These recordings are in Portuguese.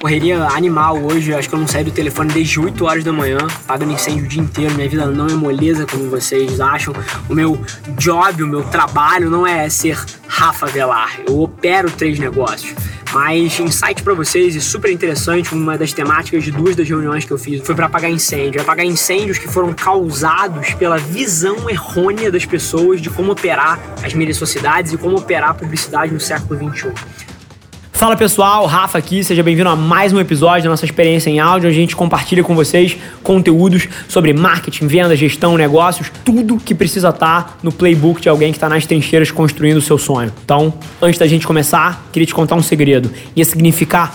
Correria animal hoje, acho que eu não saí do telefone desde 8 horas da manhã, pagando incêndio o dia inteiro. Minha vida não é moleza como vocês acham. O meu job, o meu trabalho não é ser Rafa Velar. Eu opero três negócios. Mas insight para vocês e super interessante, uma das temáticas de duas das reuniões que eu fiz foi para apagar incêndio. Apagar incêndios que foram causados pela visão errônea das pessoas de como operar as mídias sociedades e como operar a publicidade no século XXI. Fala pessoal, Rafa aqui, seja bem-vindo a mais um episódio da nossa experiência em áudio. A gente compartilha com vocês conteúdos sobre marketing, venda, gestão, negócios, tudo que precisa estar no playbook de alguém que está nas trincheiras construindo o seu sonho. Então, antes da gente começar, queria te contar um segredo. Ia significar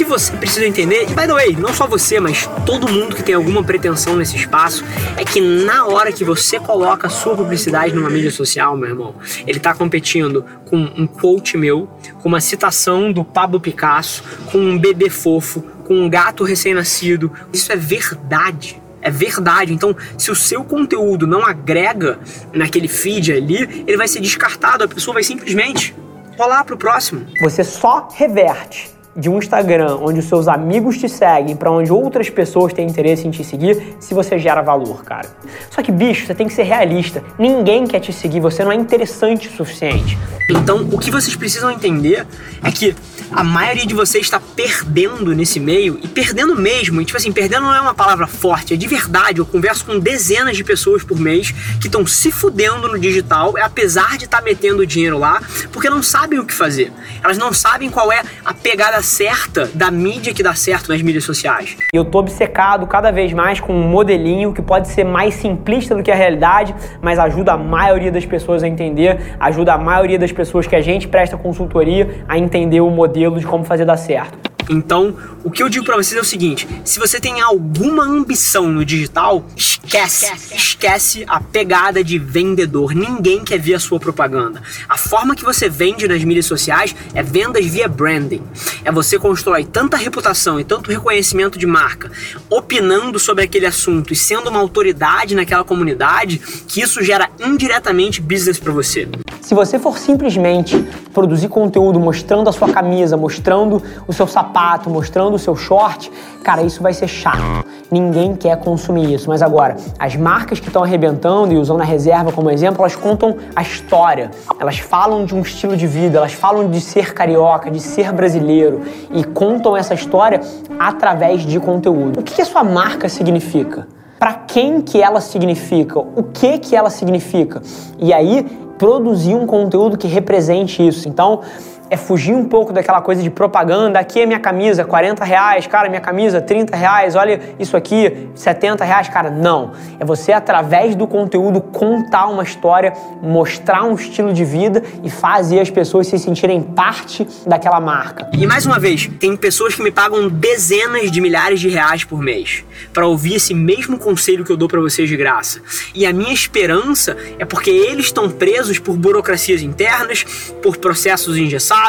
O que você precisa entender, e by the way, não só você, mas todo mundo que tem alguma pretensão nesse espaço, é que na hora que você coloca a sua publicidade numa mídia social, meu irmão, ele está competindo com um quote meu, com uma citação do Pablo Picasso, com um bebê fofo, com um gato recém-nascido. Isso é verdade. É verdade. Então, se o seu conteúdo não agrega naquele feed ali, ele vai ser descartado. A pessoa vai simplesmente rolar pro próximo. Você só reverte de um Instagram onde os seus amigos te seguem para onde outras pessoas têm interesse em te seguir se você gera valor, cara. Só que, bicho, você tem que ser realista. Ninguém quer te seguir, você não é interessante o suficiente. Então, o que vocês precisam entender é que a maioria de vocês está perdendo nesse meio e perdendo mesmo. E, tipo assim, perdendo não é uma palavra forte, é de verdade. Eu converso com dezenas de pessoas por mês que estão se fudendo no digital, apesar de estar tá metendo dinheiro lá, porque não sabem o que fazer. Elas não sabem qual é a pegada certa da mídia que dá certo nas mídias sociais. Eu tô obcecado cada vez mais com um modelinho que pode ser mais simplista do que a realidade, mas ajuda a maioria das pessoas a entender, ajuda a maioria das pessoas que a gente presta consultoria a entender o modelo modelo de como fazer dar certo. Então, o que eu digo para vocês é o seguinte: se você tem alguma ambição no digital, esquece, esquece a pegada de vendedor. Ninguém quer ver a sua propaganda. A forma que você vende nas mídias sociais é vendas via branding. É você constrói tanta reputação e tanto reconhecimento de marca, opinando sobre aquele assunto e sendo uma autoridade naquela comunidade, que isso gera indiretamente business para você. Se você for simplesmente produzir conteúdo mostrando a sua camisa, mostrando o seu sapato, mostrando o seu short, cara, isso vai ser chato. Ninguém quer consumir isso. Mas agora, as marcas que estão arrebentando e usando a reserva como exemplo, elas contam a história. Elas falam de um estilo de vida, elas falam de ser carioca, de ser brasileiro e contam essa história através de conteúdo. O que a sua marca significa? Para quem que ela significa? O que que ela significa? E aí produzir um conteúdo que represente isso. Então, é fugir um pouco daquela coisa de propaganda. Aqui é minha camisa, 40 reais, cara, minha camisa, 30 reais, olha isso aqui, 70 reais, cara. Não. É você, através do conteúdo, contar uma história, mostrar um estilo de vida e fazer as pessoas se sentirem parte daquela marca. E mais uma vez, tem pessoas que me pagam dezenas de milhares de reais por mês para ouvir esse mesmo conselho que eu dou para vocês de graça. E a minha esperança é porque eles estão presos por burocracias internas, por processos engessados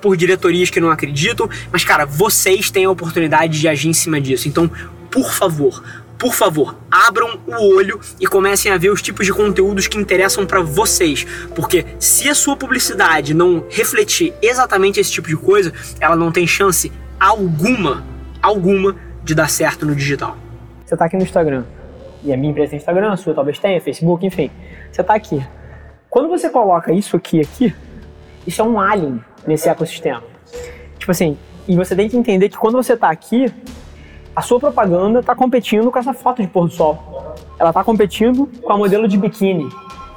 por diretorias que não acreditam, mas cara, vocês têm a oportunidade de agir em cima disso. Então, por favor, por favor, abram o olho e comecem a ver os tipos de conteúdos que interessam para vocês, porque se a sua publicidade não refletir exatamente esse tipo de coisa, ela não tem chance alguma, alguma de dar certo no digital. Você está aqui no Instagram, e a minha empresa tem Instagram, a sua talvez tenha, Facebook, enfim. Você está aqui. Quando você coloca isso aqui aqui, isso é um alien nesse ecossistema. Tipo assim, e você tem que entender que quando você está aqui, a sua propaganda está competindo com essa foto de pôr do sol. Ela está competindo com a modelo de biquíni.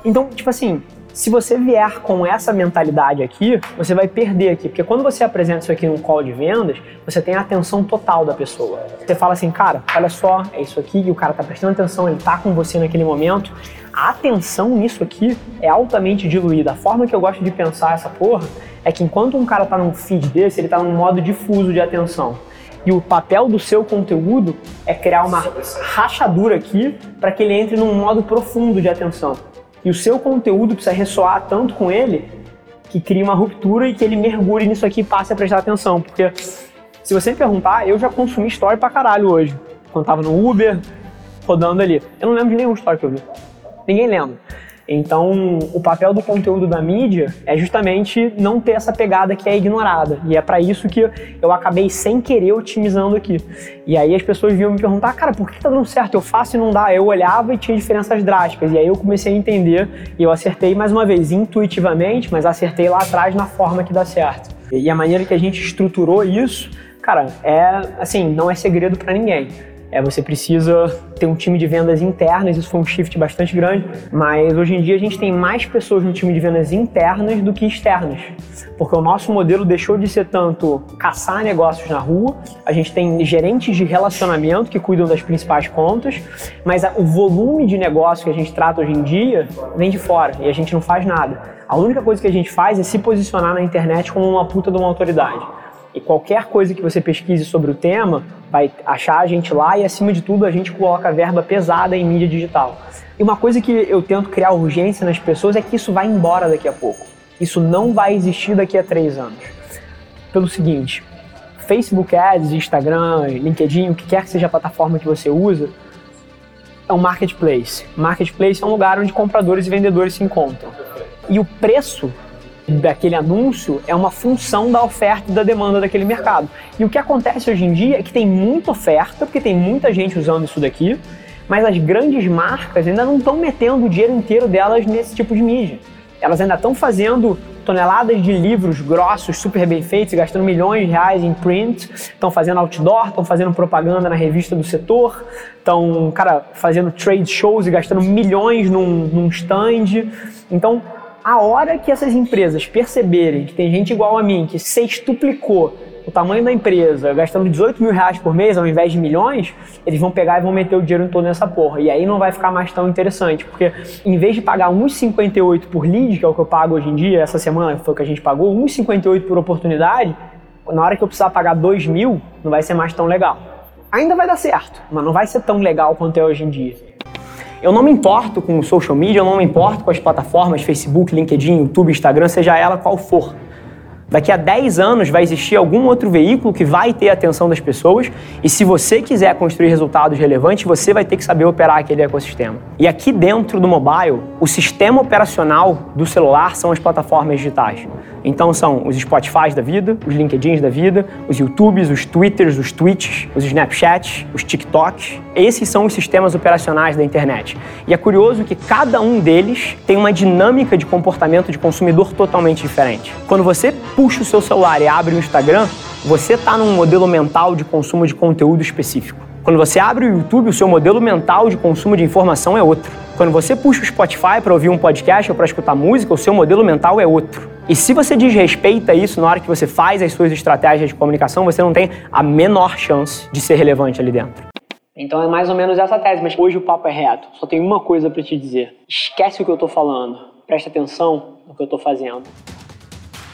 Então, tipo assim, se você vier com essa mentalidade aqui, você vai perder aqui, porque quando você apresenta isso aqui num call de vendas, você tem a atenção total da pessoa. Você fala assim, cara, olha só, é isso aqui, e o cara tá prestando atenção, ele tá com você naquele momento. A atenção nisso aqui é altamente diluída. A forma que eu gosto de pensar essa porra é que enquanto um cara tá num feed desse, ele tá num modo difuso de atenção. E o papel do seu conteúdo é criar uma rachadura aqui para que ele entre num modo profundo de atenção. E o seu conteúdo precisa ressoar tanto com ele que crie uma ruptura e que ele mergulhe nisso aqui e passe a prestar atenção. Porque se você me perguntar, eu já consumi story pra caralho hoje. Quando tava no Uber, rodando ali. Eu não lembro de nenhum story que eu vi. Ninguém lembra. Então, o papel do conteúdo da mídia é justamente não ter essa pegada que é ignorada. E é para isso que eu acabei sem querer otimizando aqui. E aí as pessoas vinham me perguntar, cara, por que tá dando certo? Eu faço e não dá. Eu olhava e tinha diferenças drásticas. E aí eu comecei a entender e eu acertei mais uma vez intuitivamente, mas acertei lá atrás na forma que dá certo. E a maneira que a gente estruturou isso, cara, é assim, não é segredo para ninguém é, você precisa ter um time de vendas internas, isso foi um shift bastante grande, mas hoje em dia a gente tem mais pessoas no time de vendas internas do que externas, porque o nosso modelo deixou de ser tanto caçar negócios na rua, a gente tem gerentes de relacionamento que cuidam das principais contas, mas o volume de negócio que a gente trata hoje em dia vem de fora e a gente não faz nada. A única coisa que a gente faz é se posicionar na internet como uma puta de uma autoridade. E qualquer coisa que você pesquise sobre o tema, vai achar a gente lá e, acima de tudo, a gente coloca verba pesada em mídia digital. E uma coisa que eu tento criar urgência nas pessoas é que isso vai embora daqui a pouco. Isso não vai existir daqui a três anos. Pelo seguinte, Facebook Ads, Instagram, LinkedIn, o que quer que seja a plataforma que você usa, é um marketplace. Marketplace é um lugar onde compradores e vendedores se encontram. E o preço daquele anúncio é uma função da oferta e da demanda daquele mercado. E o que acontece hoje em dia é que tem muita oferta, porque tem muita gente usando isso daqui, mas as grandes marcas ainda não estão metendo o dinheiro inteiro delas nesse tipo de mídia. Elas ainda estão fazendo toneladas de livros grossos, super bem feitos, gastando milhões de reais em print, estão fazendo outdoor, estão fazendo propaganda na revista do setor, estão, cara, fazendo trade shows e gastando milhões num, num stand. Então, a hora que essas empresas perceberem que tem gente igual a mim, que sextuplicou o tamanho da empresa, gastando 18 mil reais por mês ao invés de milhões, eles vão pegar e vão meter o dinheiro em todo nessa porra. E aí não vai ficar mais tão interessante, porque em vez de pagar 1,58 por lead, que é o que eu pago hoje em dia, essa semana foi o que a gente pagou, 1,58 por oportunidade, na hora que eu precisar pagar 2 mil, não vai ser mais tão legal. Ainda vai dar certo, mas não vai ser tão legal quanto é hoje em dia. Eu não me importo com o social media, eu não me importo com as plataformas Facebook, LinkedIn, YouTube, Instagram, seja ela qual for. Daqui a 10 anos vai existir algum outro veículo que vai ter a atenção das pessoas e se você quiser construir resultados relevantes, você vai ter que saber operar aquele ecossistema. E aqui dentro do mobile, o sistema operacional do celular são as plataformas digitais. Então são os Spotify da vida, os LinkedIns da vida, os YouTubes, os Twitters, os Twitches, os Snapchats, os TikToks. Esses são os sistemas operacionais da internet. E é curioso que cada um deles tem uma dinâmica de comportamento de consumidor totalmente diferente. Quando você puxa o seu celular e abre o Instagram, você está num modelo mental de consumo de conteúdo específico. Quando você abre o YouTube, o seu modelo mental de consumo de informação é outro. Quando você puxa o Spotify para ouvir um podcast ou para escutar música, o seu modelo mental é outro. E se você desrespeita isso na hora que você faz as suas estratégias de comunicação, você não tem a menor chance de ser relevante ali dentro. Então é mais ou menos essa tese, mas hoje o papo é reto. Só tem uma coisa para te dizer. Esquece o que eu estou falando. Presta atenção no que eu estou fazendo.